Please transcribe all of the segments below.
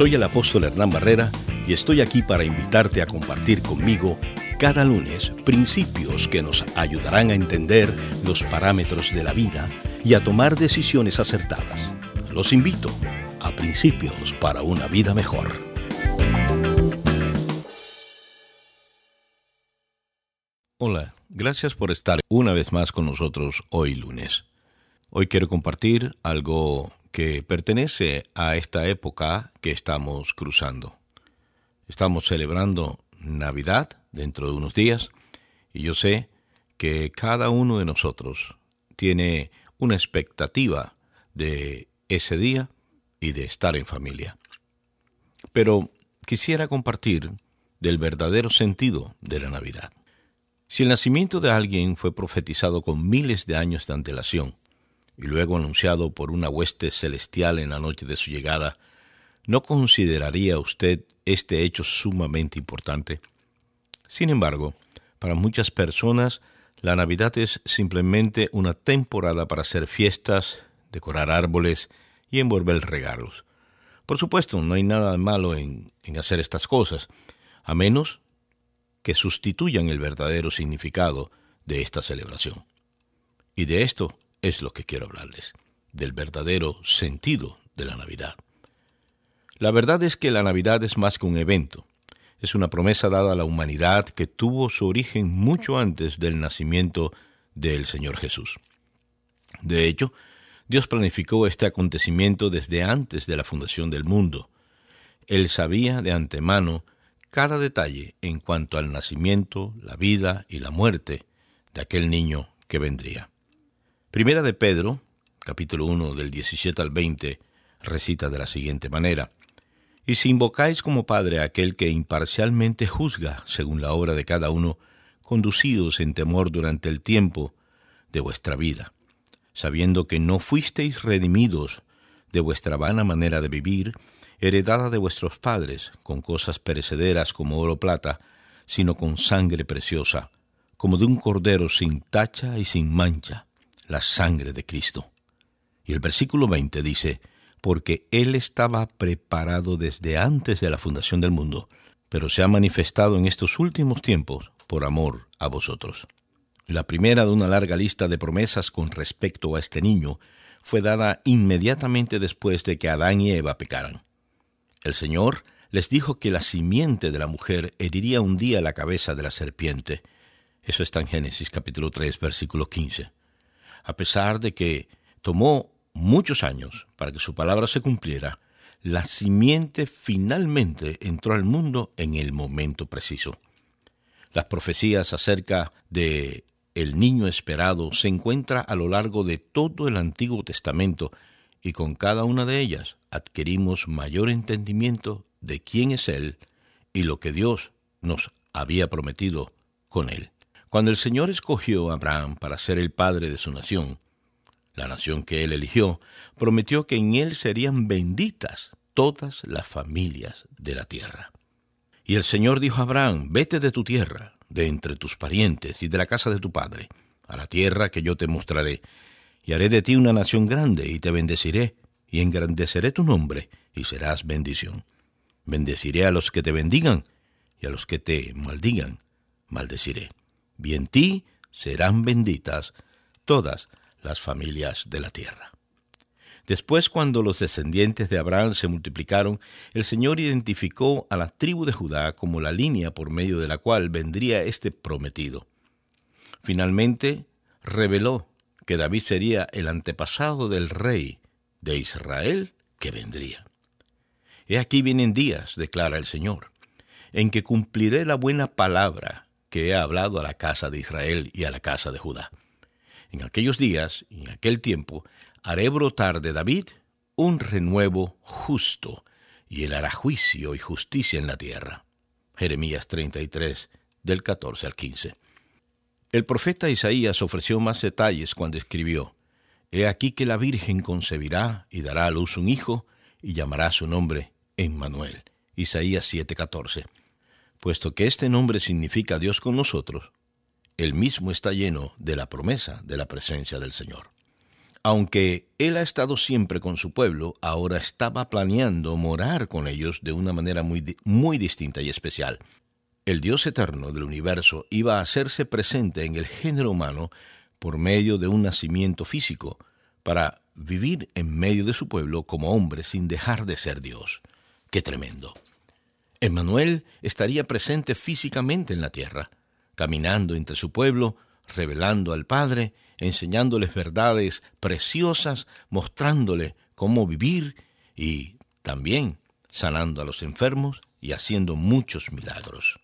Soy el apóstol Hernán Barrera y estoy aquí para invitarte a compartir conmigo cada lunes principios que nos ayudarán a entender los parámetros de la vida y a tomar decisiones acertadas. Los invito a Principios para una vida mejor. Hola, gracias por estar una vez más con nosotros hoy lunes. Hoy quiero compartir algo que pertenece a esta época que estamos cruzando. Estamos celebrando Navidad dentro de unos días y yo sé que cada uno de nosotros tiene una expectativa de ese día y de estar en familia. Pero quisiera compartir del verdadero sentido de la Navidad. Si el nacimiento de alguien fue profetizado con miles de años de antelación, y luego anunciado por una hueste celestial en la noche de su llegada, ¿no consideraría usted este hecho sumamente importante? Sin embargo, para muchas personas, la Navidad es simplemente una temporada para hacer fiestas, decorar árboles y envolver regalos. Por supuesto, no hay nada malo en, en hacer estas cosas, a menos que sustituyan el verdadero significado de esta celebración. Y de esto es lo que quiero hablarles, del verdadero sentido de la Navidad. La verdad es que la Navidad es más que un evento, es una promesa dada a la humanidad que tuvo su origen mucho antes del nacimiento del Señor Jesús. De hecho, Dios planificó este acontecimiento desde antes de la fundación del mundo. Él sabía de antemano cada detalle en cuanto al nacimiento, la vida y la muerte de aquel niño que vendría. Primera de Pedro, capítulo 1 del 17 al 20, recita de la siguiente manera, Y si invocáis como Padre a aquel que imparcialmente juzga según la obra de cada uno, conducidos en temor durante el tiempo de vuestra vida, sabiendo que no fuisteis redimidos de vuestra vana manera de vivir, heredada de vuestros padres, con cosas perecederas como oro o plata, sino con sangre preciosa, como de un cordero sin tacha y sin mancha la sangre de Cristo. Y el versículo 20 dice, porque Él estaba preparado desde antes de la fundación del mundo, pero se ha manifestado en estos últimos tiempos por amor a vosotros. La primera de una larga lista de promesas con respecto a este niño fue dada inmediatamente después de que Adán y Eva pecaran. El Señor les dijo que la simiente de la mujer heriría un día la cabeza de la serpiente. Eso está en Génesis capítulo 3, versículo 15 a pesar de que tomó muchos años para que su palabra se cumpliera, la simiente finalmente entró al mundo en el momento preciso. Las profecías acerca de el niño esperado se encuentra a lo largo de todo el Antiguo Testamento y con cada una de ellas adquirimos mayor entendimiento de quién es Él y lo que Dios nos había prometido con Él. Cuando el Señor escogió a Abraham para ser el padre de su nación, la nación que él eligió, prometió que en él serían benditas todas las familias de la tierra. Y el Señor dijo a Abraham, vete de tu tierra, de entre tus parientes y de la casa de tu padre, a la tierra que yo te mostraré, y haré de ti una nación grande, y te bendeciré, y engrandeceré tu nombre, y serás bendición. Bendeciré a los que te bendigan, y a los que te maldigan, maldeciré y en ti serán benditas todas las familias de la tierra. Después, cuando los descendientes de Abraham se multiplicaron, el Señor identificó a la tribu de Judá como la línea por medio de la cual vendría este prometido. Finalmente, reveló que David sería el antepasado del rey de Israel que vendría. He aquí vienen días, declara el Señor, en que cumpliré la buena palabra que he hablado a la casa de Israel y a la casa de Judá. En aquellos días y en aquel tiempo haré brotar de David un renuevo justo, y él hará juicio y justicia en la tierra. Jeremías 33, del 14 al 15. El profeta Isaías ofreció más detalles cuando escribió, He aquí que la Virgen concebirá y dará a luz un hijo, y llamará su nombre Emmanuel. Isaías 7:14 puesto que este nombre significa Dios con nosotros, el mismo está lleno de la promesa de la presencia del Señor. Aunque él ha estado siempre con su pueblo, ahora estaba planeando morar con ellos de una manera muy, muy distinta y especial. El Dios eterno del universo iba a hacerse presente en el género humano por medio de un nacimiento físico, para vivir en medio de su pueblo como hombre sin dejar de ser Dios. ¡Qué tremendo! Emmanuel estaría presente físicamente en la tierra, caminando entre su pueblo, revelando al Padre, enseñándoles verdades preciosas, mostrándole cómo vivir y también sanando a los enfermos y haciendo muchos milagros.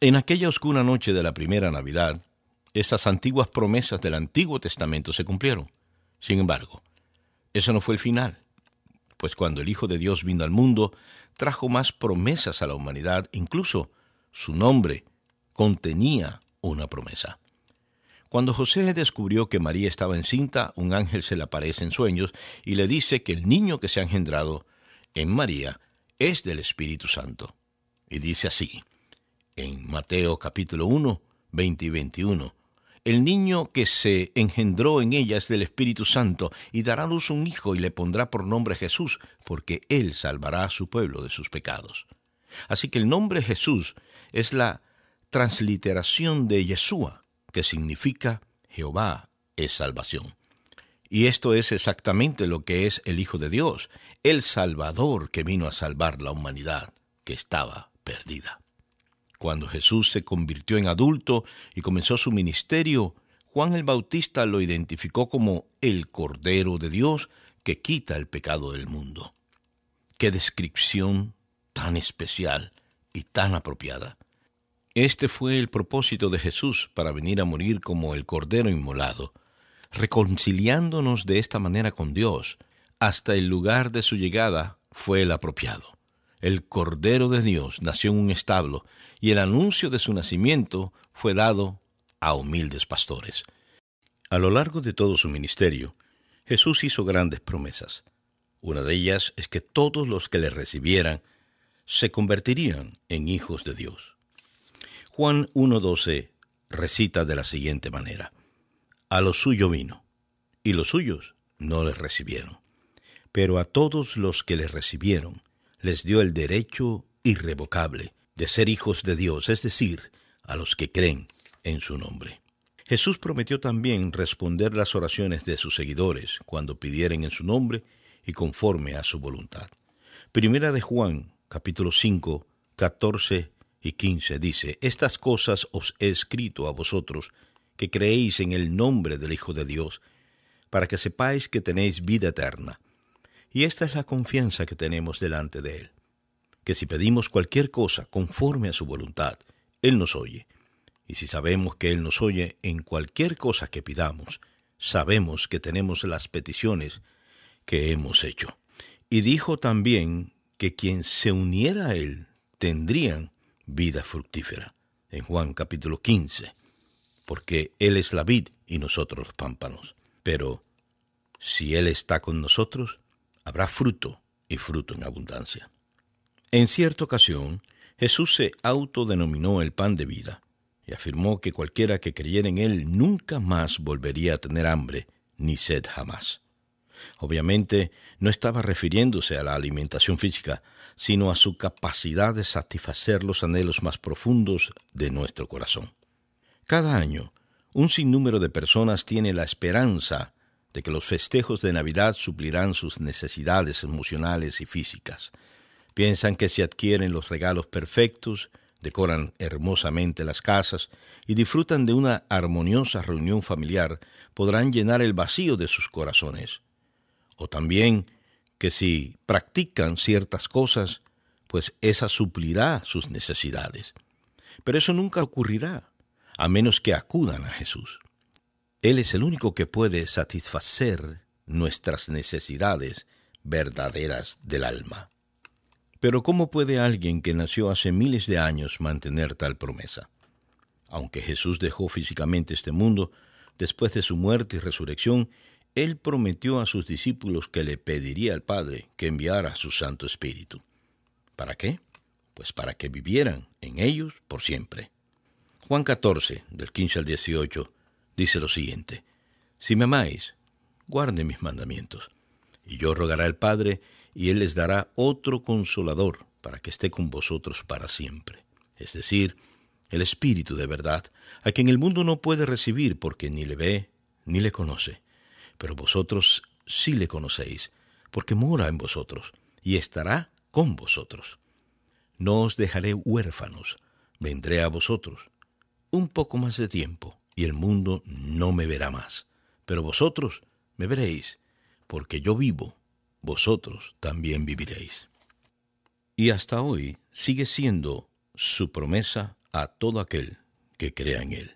En aquella oscura noche de la primera Navidad, estas antiguas promesas del Antiguo Testamento se cumplieron. Sin embargo, eso no fue el final, pues cuando el Hijo de Dios vino al mundo, trajo más promesas a la humanidad, incluso su nombre contenía una promesa. Cuando José descubrió que María estaba encinta, un ángel se le aparece en sueños y le dice que el niño que se ha engendrado en María es del Espíritu Santo. Y dice así, en Mateo capítulo 1, 20 y 21, el niño que se engendró en ella es del Espíritu Santo, y dará luz un hijo y le pondrá por nombre Jesús, porque él salvará a su pueblo de sus pecados. Así que el nombre Jesús es la transliteración de Yeshua, que significa Jehová es salvación. Y esto es exactamente lo que es el Hijo de Dios, el Salvador que vino a salvar la humanidad que estaba perdida. Cuando Jesús se convirtió en adulto y comenzó su ministerio, Juan el Bautista lo identificó como el Cordero de Dios que quita el pecado del mundo. Qué descripción tan especial y tan apropiada. Este fue el propósito de Jesús para venir a morir como el Cordero inmolado, reconciliándonos de esta manera con Dios. Hasta el lugar de su llegada fue el apropiado el Cordero de Dios nació en un establo y el anuncio de su nacimiento fue dado a humildes pastores. A lo largo de todo su ministerio, Jesús hizo grandes promesas. Una de ellas es que todos los que le recibieran se convertirían en hijos de Dios. Juan 1.12 recita de la siguiente manera, A lo suyo vino, y los suyos no le recibieron, pero a todos los que le recibieron, les dio el derecho irrevocable de ser hijos de Dios, es decir, a los que creen en su nombre. Jesús prometió también responder las oraciones de sus seguidores cuando pidieren en su nombre y conforme a su voluntad. Primera de Juan, capítulo 5, 14 y 15 dice, Estas cosas os he escrito a vosotros, que creéis en el nombre del Hijo de Dios, para que sepáis que tenéis vida eterna y esta es la confianza que tenemos delante de Él, que si pedimos cualquier cosa conforme a su voluntad, Él nos oye. Y si sabemos que Él nos oye en cualquier cosa que pidamos, sabemos que tenemos las peticiones que hemos hecho. Y dijo también que quien se uniera a Él tendrían vida fructífera, en Juan capítulo 15, porque Él es la vid y nosotros los pámpanos. Pero si Él está con nosotros, habrá fruto y fruto en abundancia. En cierta ocasión, Jesús se autodenominó el pan de vida y afirmó que cualquiera que creyera en él nunca más volvería a tener hambre ni sed jamás. Obviamente no estaba refiriéndose a la alimentación física, sino a su capacidad de satisfacer los anhelos más profundos de nuestro corazón. Cada año, un sinnúmero de personas tiene la esperanza de que los festejos de Navidad suplirán sus necesidades emocionales y físicas. Piensan que si adquieren los regalos perfectos, decoran hermosamente las casas y disfrutan de una armoniosa reunión familiar, podrán llenar el vacío de sus corazones. O también que si practican ciertas cosas, pues esa suplirá sus necesidades. Pero eso nunca ocurrirá, a menos que acudan a Jesús. Él es el único que puede satisfacer nuestras necesidades verdaderas del alma. Pero ¿cómo puede alguien que nació hace miles de años mantener tal promesa? Aunque Jesús dejó físicamente este mundo, después de su muerte y resurrección, Él prometió a sus discípulos que le pediría al Padre que enviara su Santo Espíritu. ¿Para qué? Pues para que vivieran en ellos por siempre. Juan 14, del 15 al 18, dice lo siguiente, Si me amáis, guarden mis mandamientos. Y yo rogaré al Padre, y Él les dará otro consolador para que esté con vosotros para siempre. Es decir, el Espíritu de verdad, a quien el mundo no puede recibir porque ni le ve ni le conoce. Pero vosotros sí le conocéis, porque mora en vosotros y estará con vosotros. No os dejaré huérfanos, vendré a vosotros. Un poco más de tiempo, y el mundo no me verá más. Pero vosotros me veréis, porque yo vivo, vosotros también viviréis. Y hasta hoy sigue siendo su promesa a todo aquel que crea en Él.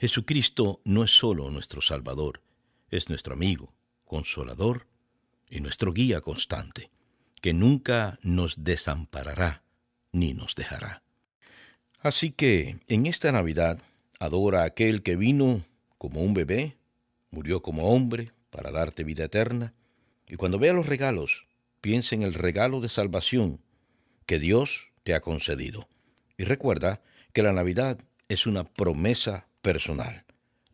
Jesucristo no es solo nuestro Salvador, es nuestro amigo, consolador y nuestro guía constante, que nunca nos desamparará ni nos dejará. Así que en esta Navidad adora a aquel que vino como un bebé, murió como hombre para darte vida eterna, y cuando vea los regalos, piensa en el regalo de salvación que Dios te ha concedido. Y recuerda que la Navidad es una promesa personal,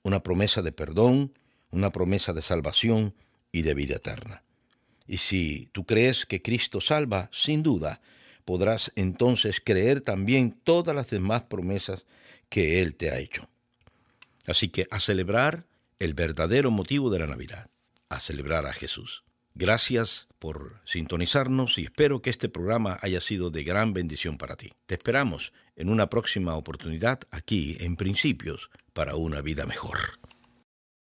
una promesa de perdón, una promesa de salvación y de vida eterna. Y si tú crees que Cristo salva, sin duda, podrás entonces creer también todas las demás promesas que Él te ha hecho. Así que a celebrar el verdadero motivo de la Navidad, a celebrar a Jesús. Gracias por sintonizarnos y espero que este programa haya sido de gran bendición para ti. Te esperamos en una próxima oportunidad aquí en Principios para una vida mejor.